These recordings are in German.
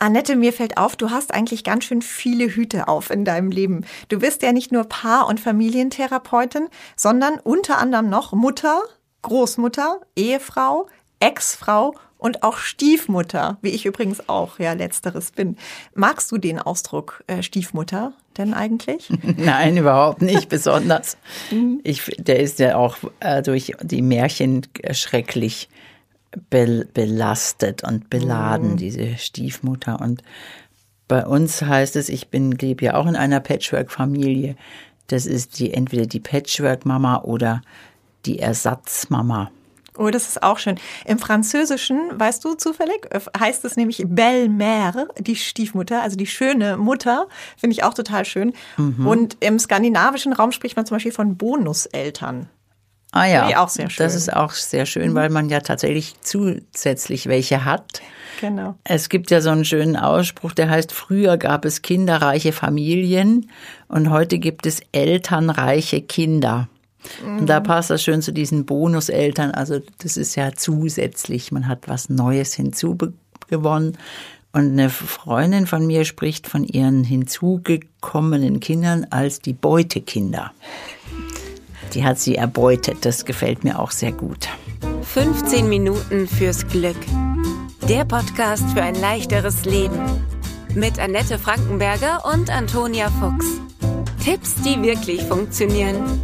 Annette, mir fällt auf, du hast eigentlich ganz schön viele Hüte auf in deinem Leben. Du bist ja nicht nur Paar- und Familientherapeutin, sondern unter anderem noch Mutter, Großmutter, Ehefrau, Ex-Frau und auch Stiefmutter, wie ich übrigens auch, ja, letzteres bin. Magst du den Ausdruck äh, Stiefmutter denn eigentlich? Nein, überhaupt nicht besonders. Ich, der ist ja auch äh, durch die Märchen schrecklich be belastet und beladen, mhm. diese Stiefmutter. Und bei uns heißt es, ich bin, lebe ja auch in einer Patchwork-Familie. Das ist die, entweder die Patchwork-Mama oder die Ersatzmama. Oh, das ist auch schön. Im Französischen, weißt du zufällig, heißt es nämlich Belle-Mère, die Stiefmutter, also die schöne Mutter. Finde ich auch total schön. Mhm. Und im skandinavischen Raum spricht man zum Beispiel von Bonuseltern. Ah ja, auch sehr schön. das ist auch sehr schön, mhm. weil man ja tatsächlich zusätzlich welche hat. Genau. Es gibt ja so einen schönen Ausspruch, der heißt, früher gab es kinderreiche Familien und heute gibt es elternreiche Kinder. Und da mhm. passt das schön zu diesen Bonuseltern. Also das ist ja zusätzlich, man hat was Neues hinzugewonnen. Und eine Freundin von mir spricht von ihren hinzugekommenen Kindern als die Beutekinder. Die hat sie erbeutet. Das gefällt mir auch sehr gut. 15 Minuten fürs Glück. Der Podcast für ein leichteres Leben. Mit Annette Frankenberger und Antonia Fuchs. Tipps, die wirklich funktionieren.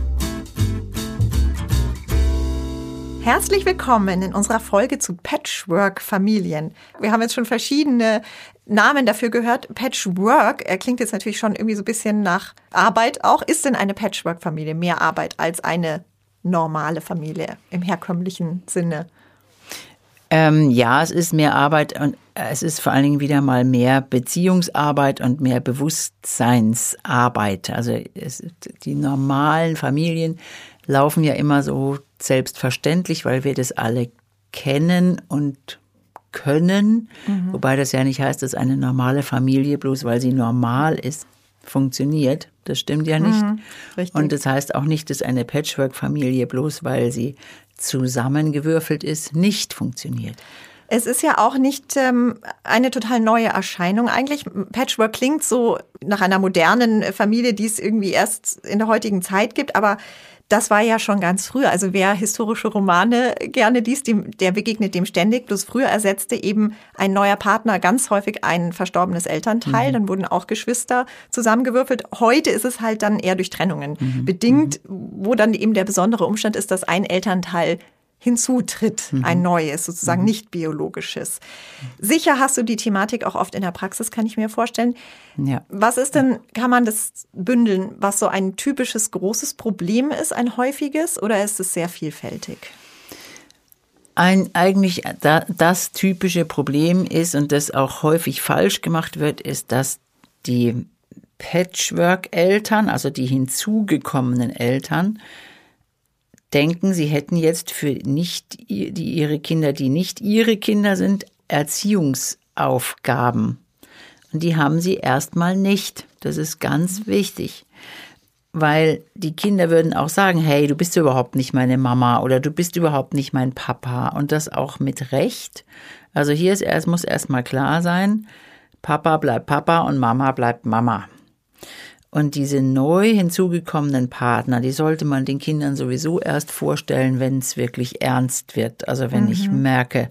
Herzlich willkommen in unserer Folge zu Patchwork-Familien. Wir haben jetzt schon verschiedene Namen dafür gehört. Patchwork er klingt jetzt natürlich schon irgendwie so ein bisschen nach Arbeit auch. Ist denn eine Patchwork-Familie mehr Arbeit als eine normale Familie im herkömmlichen Sinne? Ähm, ja, es ist mehr Arbeit und es ist vor allen Dingen wieder mal mehr Beziehungsarbeit und mehr Bewusstseinsarbeit. Also es, die normalen Familien laufen ja immer so selbstverständlich, weil wir das alle kennen und können, mhm. wobei das ja nicht heißt, dass eine normale Familie bloß weil sie normal ist, funktioniert. Das stimmt ja nicht. Mhm, und das heißt auch nicht, dass eine Patchwork-Familie bloß weil sie zusammengewürfelt ist, nicht funktioniert. Es ist ja auch nicht ähm, eine total neue Erscheinung eigentlich. Patchwork klingt so nach einer modernen Familie, die es irgendwie erst in der heutigen Zeit gibt, aber das war ja schon ganz früh. Also wer historische Romane gerne liest, dem, der begegnet dem ständig. Bloß früher ersetzte eben ein neuer Partner ganz häufig ein verstorbenes Elternteil. Mhm. Dann wurden auch Geschwister zusammengewürfelt. Heute ist es halt dann eher durch Trennungen mhm. bedingt, wo dann eben der besondere Umstand ist, dass ein Elternteil hinzutritt, mhm. ein neues, sozusagen mhm. nicht biologisches. Sicher hast du die Thematik auch oft in der Praxis, kann ich mir vorstellen. Ja. Was ist denn, kann man das bündeln, was so ein typisches großes Problem ist, ein häufiges, oder ist es sehr vielfältig? Ein eigentlich das typische Problem ist und das auch häufig falsch gemacht wird, ist, dass die Patchwork-Eltern, also die hinzugekommenen Eltern, denken, sie hätten jetzt für nicht die, ihre Kinder, die nicht ihre Kinder sind, Erziehungsaufgaben. Und die haben sie erstmal nicht. Das ist ganz wichtig. Weil die Kinder würden auch sagen, hey, du bist überhaupt nicht meine Mama oder du bist überhaupt nicht mein Papa. Und das auch mit Recht. Also hier ist erst, muss erstmal klar sein, Papa bleibt Papa und Mama bleibt Mama. Und diese neu hinzugekommenen Partner, die sollte man den Kindern sowieso erst vorstellen, wenn es wirklich ernst wird. Also wenn mhm. ich merke,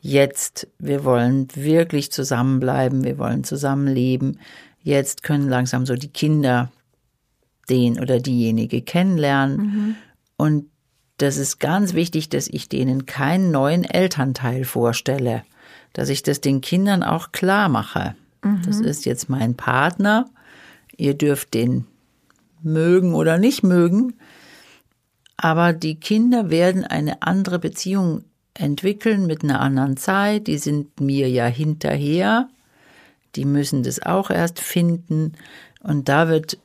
jetzt, wir wollen wirklich zusammenbleiben, wir wollen zusammenleben. Jetzt können langsam so die Kinder den oder diejenige kennenlernen. Mhm. Und das ist ganz wichtig, dass ich denen keinen neuen Elternteil vorstelle, dass ich das den Kindern auch klar mache. Mhm. Das ist jetzt mein Partner Ihr dürft den mögen oder nicht mögen, aber die Kinder werden eine andere Beziehung entwickeln mit einer anderen Zeit. Die sind mir ja hinterher. Die müssen das auch erst finden. Und da wird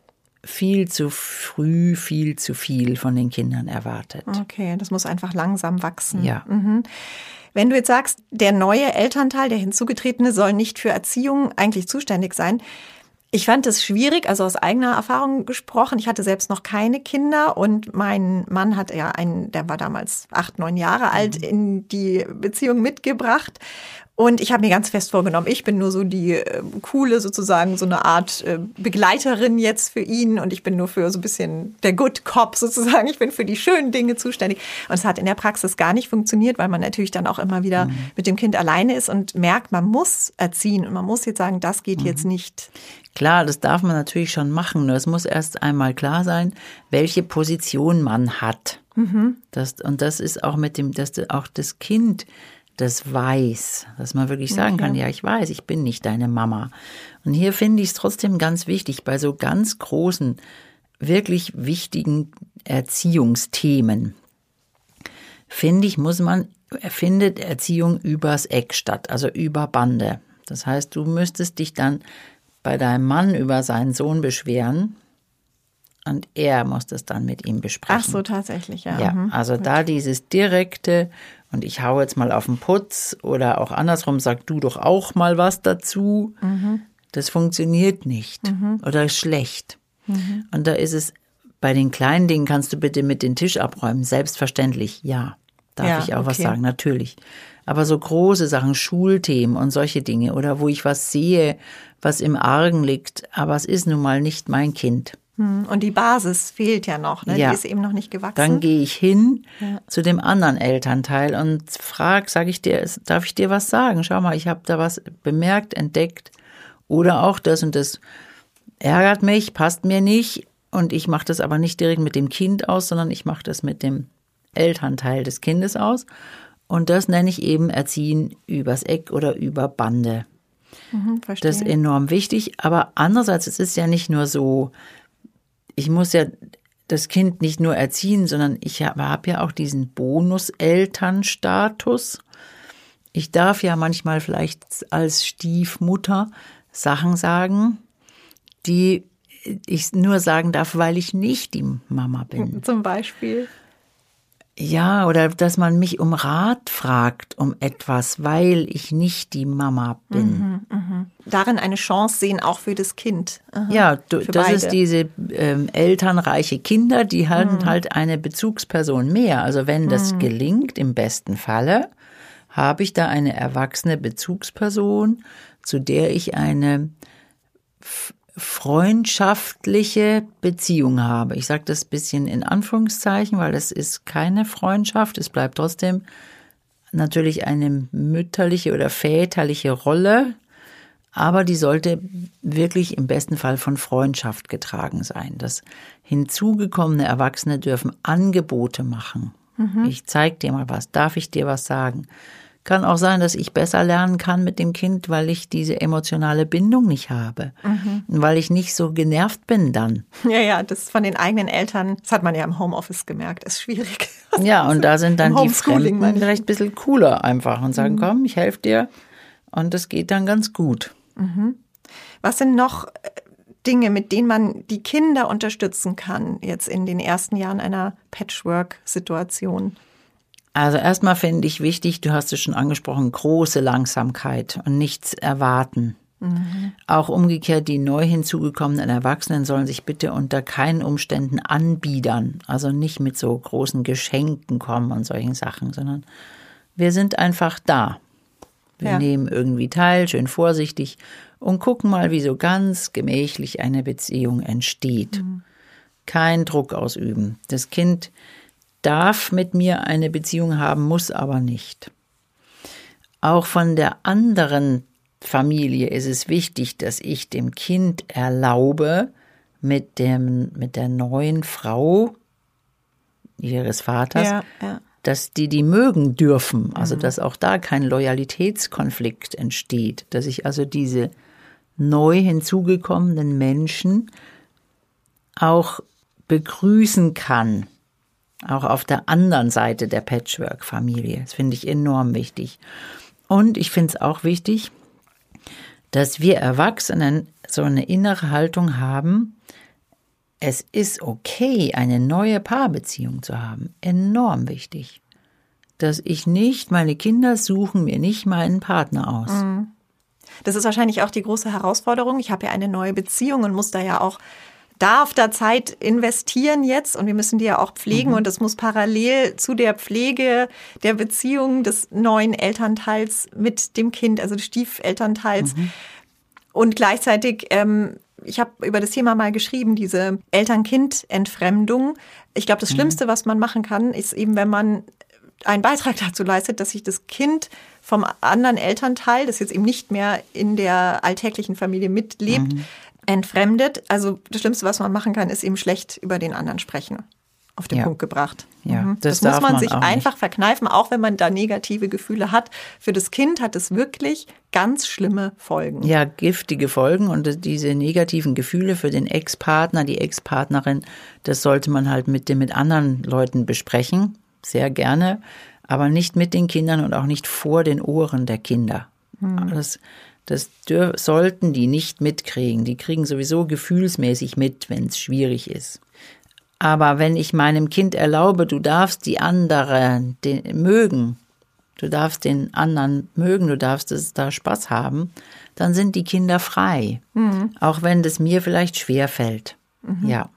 viel zu früh, viel zu viel von den Kindern erwartet. Okay, das muss einfach langsam wachsen. Ja. Mhm. Wenn du jetzt sagst, der neue Elternteil, der hinzugetretene, soll nicht für Erziehung eigentlich zuständig sein, ich fand es schwierig, also aus eigener Erfahrung gesprochen. Ich hatte selbst noch keine Kinder und mein Mann hat ja einen, der war damals acht, neun Jahre alt, mhm. in die Beziehung mitgebracht. Und ich habe mir ganz fest vorgenommen, ich bin nur so die äh, coole, sozusagen so eine Art äh, Begleiterin jetzt für ihn und ich bin nur für so ein bisschen der Good Cop sozusagen. Ich bin für die schönen Dinge zuständig. Und es hat in der Praxis gar nicht funktioniert, weil man natürlich dann auch immer wieder mhm. mit dem Kind alleine ist und merkt, man muss erziehen und man muss jetzt sagen, das geht mhm. jetzt nicht. Klar, das darf man natürlich schon machen, nur es muss erst einmal klar sein, welche Position man hat. Mhm. Das, und das ist auch mit dem, dass auch das Kind das weiß, dass man wirklich sagen okay. kann, ja, ich weiß, ich bin nicht deine Mama. Und hier finde ich es trotzdem ganz wichtig, bei so ganz großen, wirklich wichtigen Erziehungsthemen, finde ich, muss man, findet Erziehung übers Eck statt, also über Bande. Das heißt, du müsstest dich dann bei deinem Mann über seinen Sohn beschweren, und er muss das dann mit ihm besprechen. Ach so, tatsächlich, ja. Ja, mhm. also da dieses direkte, und ich hau jetzt mal auf den Putz oder auch andersrum, sag du doch auch mal was dazu. Mhm. Das funktioniert nicht mhm. oder ist schlecht. Mhm. Und da ist es, bei den kleinen Dingen kannst du bitte mit den Tisch abräumen. Selbstverständlich, ja. Darf ja, ich auch okay. was sagen, natürlich. Aber so große Sachen, Schulthemen und solche Dinge oder wo ich was sehe, was im Argen liegt, aber es ist nun mal nicht mein Kind. Hm, und die Basis fehlt ja noch, ne? Ja. die ist eben noch nicht gewachsen. Dann gehe ich hin ja. zu dem anderen Elternteil und frage, sage ich dir, darf ich dir was sagen? Schau mal, ich habe da was bemerkt, entdeckt oder auch das und das ärgert mich, passt mir nicht und ich mache das aber nicht direkt mit dem Kind aus, sondern ich mache das mit dem Elternteil des Kindes aus und das nenne ich eben Erziehen übers Eck oder über Bande. Mhm, das ist enorm wichtig, aber andererseits es ist ja nicht nur so, ich muss ja das Kind nicht nur erziehen, sondern ich habe hab ja auch diesen Bonus-Elternstatus. Ich darf ja manchmal vielleicht als Stiefmutter Sachen sagen, die ich nur sagen darf, weil ich nicht die Mama bin. Zum Beispiel. Ja, oder dass man mich um Rat fragt um etwas, weil ich nicht die Mama bin. Mhm, mh. Darin eine Chance sehen, auch für das Kind. Aha, ja, du, das beide. ist diese ähm, elternreiche Kinder, die haben mhm. halt eine Bezugsperson mehr. Also wenn das mhm. gelingt, im besten Falle, habe ich da eine erwachsene Bezugsperson, zu der ich eine freundschaftliche Beziehung habe. Ich sage das bisschen in Anführungszeichen, weil das ist keine Freundschaft. Es bleibt trotzdem natürlich eine mütterliche oder väterliche Rolle, aber die sollte wirklich im besten Fall von Freundschaft getragen sein. Das hinzugekommene Erwachsene dürfen Angebote machen. Mhm. Ich zeig dir mal was, darf ich dir was sagen? Kann auch sein, dass ich besser lernen kann mit dem Kind, weil ich diese emotionale Bindung nicht habe. Mhm. Weil ich nicht so genervt bin dann. Ja, ja, das von den eigenen Eltern, das hat man ja im Homeoffice gemerkt, ist schwierig. Ja, und da sind dann die Fremden vielleicht ein bisschen cooler einfach und sagen, mhm. komm, ich helfe dir. Und das geht dann ganz gut. Mhm. Was sind noch äh, Dinge, mit denen man die Kinder unterstützen kann, jetzt in den ersten Jahren einer Patchwork-Situation? Also erstmal finde ich wichtig, du hast es schon angesprochen, große Langsamkeit und nichts erwarten. Mhm. Auch umgekehrt, die neu hinzugekommenen Erwachsenen sollen sich bitte unter keinen Umständen anbiedern. Also nicht mit so großen Geschenken kommen und solchen Sachen, sondern wir sind einfach da. Wir ja. nehmen irgendwie teil, schön vorsichtig und gucken mal, wie so ganz gemächlich eine Beziehung entsteht. Mhm. Kein Druck ausüben. Das Kind darf mit mir eine Beziehung haben, muss aber nicht. Auch von der anderen Familie ist es wichtig, dass ich dem Kind erlaube, mit, dem, mit der neuen Frau ihres Vaters, ja, ja. dass die die mögen dürfen. Also mhm. dass auch da kein Loyalitätskonflikt entsteht. Dass ich also diese neu hinzugekommenen Menschen auch begrüßen kann auch auf der anderen Seite der Patchwork-Familie. Das finde ich enorm wichtig. Und ich finde es auch wichtig, dass wir Erwachsenen so eine innere Haltung haben, es ist okay, eine neue Paarbeziehung zu haben. Enorm wichtig. Dass ich nicht, meine Kinder suchen mir nicht meinen Partner aus. Mhm. Das ist wahrscheinlich auch die große Herausforderung. Ich habe ja eine neue Beziehung und muss da ja auch darf da Zeit investieren jetzt und wir müssen die ja auch pflegen Mhm. und das muss parallel zu der Pflege der Beziehung des neuen Elternteils mit dem Kind, also des Stiefelternteils. Mhm. Und gleichzeitig, ähm, ich habe über das Thema mal geschrieben, diese Eltern-Kind-Entfremdung. Ich glaube, das Schlimmste, was man machen kann, ist eben, wenn man einen Beitrag dazu leistet, dass sich das Kind vom anderen Elternteil, das jetzt eben nicht mehr in der alltäglichen Familie mitlebt, entfremdet. Also das Schlimmste, was man machen kann, ist eben schlecht über den anderen sprechen. Auf den Ja. Punkt gebracht. Mhm. Ja, das, das muss man man sich auch nicht. einfach verkneifen, auch wenn man da negative Gefühle hat. Für das Kind hat es wirklich ganz schlimme Folgen. Ja, giftige Folgen und diese negativen Gefühle für den Ex-Partner, die Ex-Partnerin, das sollte man halt mit, den- mit anderen Leuten besprechen, sehr gerne, aber nicht mit den Kindern und auch nicht vor den Ohren der Kinder. Das, das sollten die nicht mitkriegen. Die kriegen sowieso gefühlsmäßig mit, wenn es schwierig ist. Aber wenn ich meinem Kind erlaube, du darfst die anderen den, mögen, du darfst den anderen mögen, du darfst es da Spaß haben, dann sind die Kinder frei. Auch wenn das mir vielleicht schwer fällt. Ja.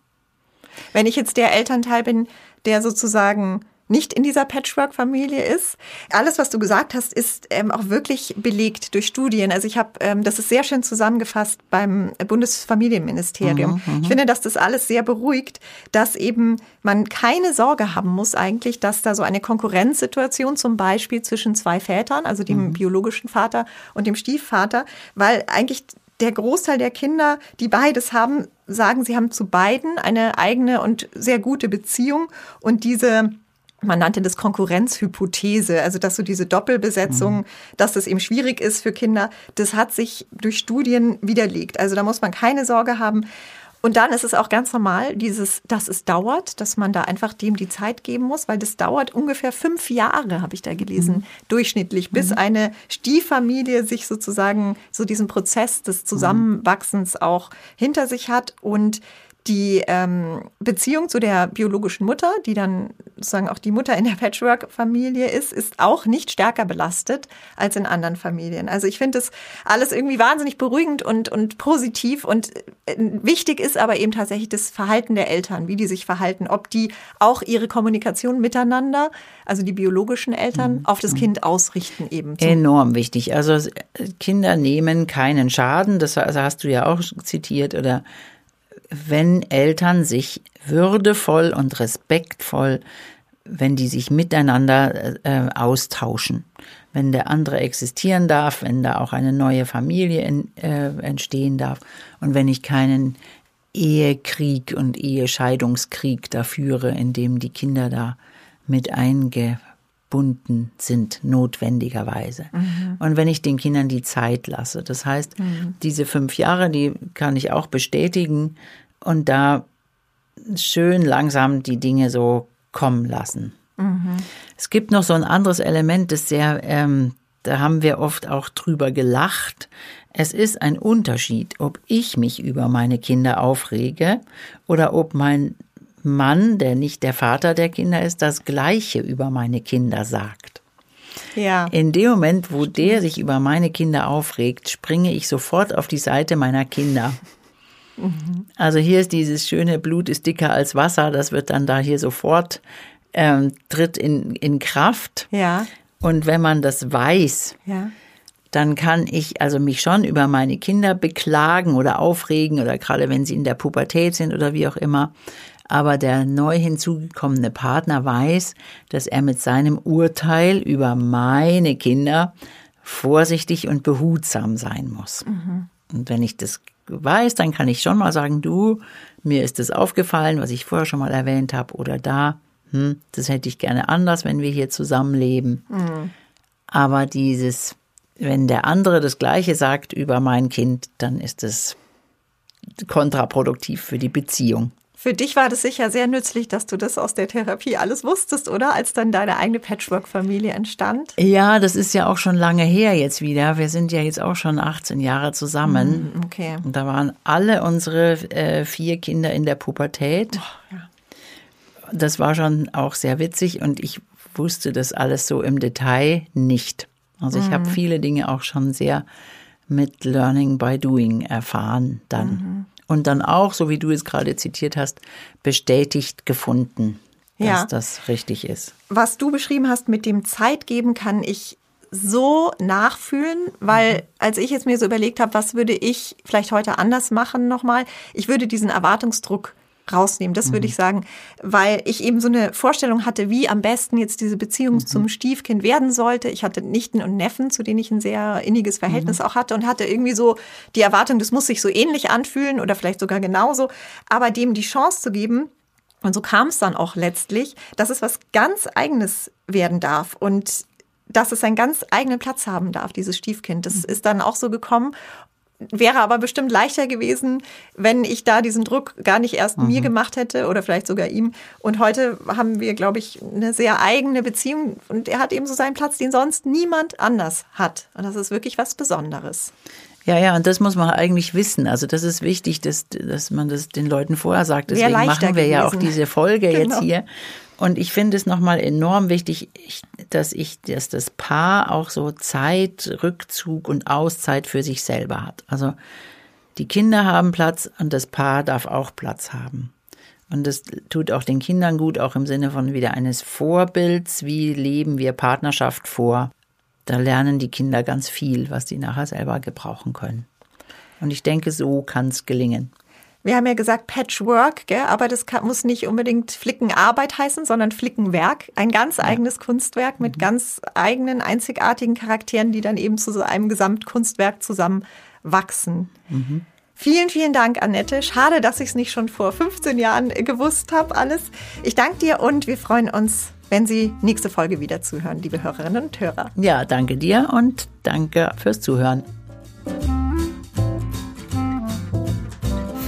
Wenn ich jetzt der Elternteil bin, der sozusagen nicht in dieser Patchwork-Familie ist. Alles, was du gesagt hast, ist ähm, auch wirklich belegt durch Studien. Also ich habe, ähm, das ist sehr schön zusammengefasst beim Bundesfamilienministerium. ich finde, dass das alles sehr beruhigt, dass eben man keine Sorge haben muss eigentlich, dass da so eine Konkurrenzsituation zum Beispiel zwischen zwei Vätern, also dem biologischen Vater und dem Stiefvater, weil eigentlich der Großteil der Kinder, die beides haben, sagen, sie haben zu beiden eine eigene und sehr gute Beziehung und diese man nannte das Konkurrenzhypothese, also dass so diese Doppelbesetzung, dass das eben schwierig ist für Kinder, das hat sich durch Studien widerlegt. Also da muss man keine Sorge haben. Und dann ist es auch ganz normal, dieses, dass es dauert, dass man da einfach dem die Zeit geben muss, weil das dauert ungefähr fünf Jahre, habe ich da gelesen, durchschnittlich, bis eine Stieffamilie sich sozusagen so diesen Prozess des Zusammenwachsens auch hinter sich hat. Und die ähm, Beziehung zu der biologischen Mutter, die dann sozusagen auch die Mutter in der Patchwork-Familie ist, ist auch nicht stärker belastet als in anderen Familien. Also ich finde das alles irgendwie wahnsinnig beruhigend und, und positiv und äh, wichtig ist aber eben tatsächlich das Verhalten der Eltern, wie die sich verhalten, ob die auch ihre Kommunikation miteinander, also die biologischen Eltern, auf das Kind ausrichten eben. Enorm wichtig. Also äh, Kinder nehmen keinen Schaden, das also hast du ja auch zitiert, oder wenn Eltern sich würdevoll und respektvoll, wenn die sich miteinander äh, austauschen, wenn der andere existieren darf, wenn da auch eine neue Familie in, äh, entstehen darf. Und wenn ich keinen Ehekrieg und Ehescheidungskrieg da führe, in dem die Kinder da mit eingebunden sind, notwendigerweise. Und wenn ich den Kindern die Zeit lasse. Das heißt, diese fünf Jahre, die kann ich auch bestätigen und da schön langsam die Dinge so kommen lassen. Es gibt noch so ein anderes Element, das sehr, ähm, da haben wir oft auch drüber gelacht. Es ist ein Unterschied, ob ich mich über meine Kinder aufrege oder ob mein Mann, der nicht der Vater der Kinder ist, das Gleiche über meine Kinder sagt. ja. In dem Moment, wo der sich über meine Kinder aufregt, springe ich sofort auf die Seite meiner Kinder. Also hier ist dieses schöne Blut ist dicker als Wasser, das wird dann da hier sofort ähm, tritt in, in Kraft. Ja, Und wenn man das weiß, ja. dann kann ich also mich schon über meine Kinder beklagen oder aufregen oder gerade wenn sie in der Pubertät sind oder wie auch immer. Aber der neu hinzugekommene Partner weiß, dass er mit seinem Urteil über meine Kinder vorsichtig und behutsam sein muss. Und wenn ich das weiß, dann kann ich schon mal sagen, du, mir ist das aufgefallen, was ich vorher schon mal erwähnt habe, oder da, hm, das hätte ich gerne anders, wenn wir hier zusammenleben. Aber dieses, wenn der andere das Gleiche sagt über mein Kind, dann ist es kontraproduktiv für die Beziehung. Für dich war das sicher sehr nützlich, dass du das aus der Therapie alles wusstest, oder? Als dann deine eigene Patchwork-Familie entstand. Ja, das ist ja auch schon lange her jetzt wieder. Wir sind ja jetzt auch schon 18 Jahre zusammen. Okay. Und da waren alle unsere äh, vier Kinder in der Pubertät. Das war schon auch sehr witzig und ich wusste das alles so im Detail nicht. Also ich habe viele Dinge auch schon sehr mit Learning by Doing erfahren dann. Und dann auch, so wie du es gerade zitiert hast, bestätigt gefunden, dass Ja. das richtig ist. Was du beschrieben hast mit dem Zeit geben, kann ich so nachfühlen, weil als ich jetzt mir so überlegt habe, was würde ich vielleicht heute anders machen nochmal, ich würde diesen Erwartungsdruck rausnehmen, das würde ich sagen, weil ich eben so eine Vorstellung hatte, wie am besten jetzt diese Beziehung zum Stiefkind werden sollte. Ich hatte Nichten und Neffen, zu denen ich ein sehr inniges Verhältnis auch hatte und hatte irgendwie so die Erwartung, das muss sich so ähnlich anfühlen oder vielleicht sogar genauso, aber dem die Chance zu geben, und so kam es dann auch letztlich, dass es was ganz Eigenes werden darf und dass es einen ganz eigenen Platz haben darf, dieses Stiefkind. Das ist dann auch so gekommen. Wäre aber bestimmt leichter gewesen, wenn ich da diesen Druck gar nicht erst mir gemacht hätte oder vielleicht sogar ihm. Und heute haben wir, glaube ich, eine sehr eigene Beziehung und er hat eben so seinen Platz, den sonst niemand anders hat. Und das ist wirklich was Besonderes. Ja, ja, und das muss man eigentlich wissen. Also das ist wichtig, dass, dass man das den Leuten vorher sagt. Deswegen machen wir ja auch gewesen. diese Folge Genau. jetzt hier. Und ich finde es nochmal enorm wichtig, ich- dass ich, dass das Paar auch so Zeit, Rückzug und Auszeit für sich selber hat. Also die Kinder haben Platz und das Paar darf auch Platz haben. Und das tut auch den Kindern gut, auch im Sinne von wieder eines Vorbilds. Wie leben wir Partnerschaft vor? Da lernen die Kinder ganz viel, was die nachher selber gebrauchen können. Und ich denke, so kann es gelingen. Wir haben ja gesagt Patchwork, gell? aber das kann, muss nicht unbedingt Flickenarbeit heißen, sondern Flickenwerk. Ein ganz eigenes Kunstwerk mit ganz eigenen, einzigartigen Charakteren, die dann eben zu so einem Gesamtkunstwerk zusammen wachsen. Vielen, vielen Dank, Annette. Schade, dass ich es nicht schon vor 15 Jahren gewusst habe, alles. Ich danke dir und wir freuen uns, wenn Sie nächste Folge wieder zuhören, liebe Hörerinnen und Hörer. Ja, danke dir und danke fürs Zuhören.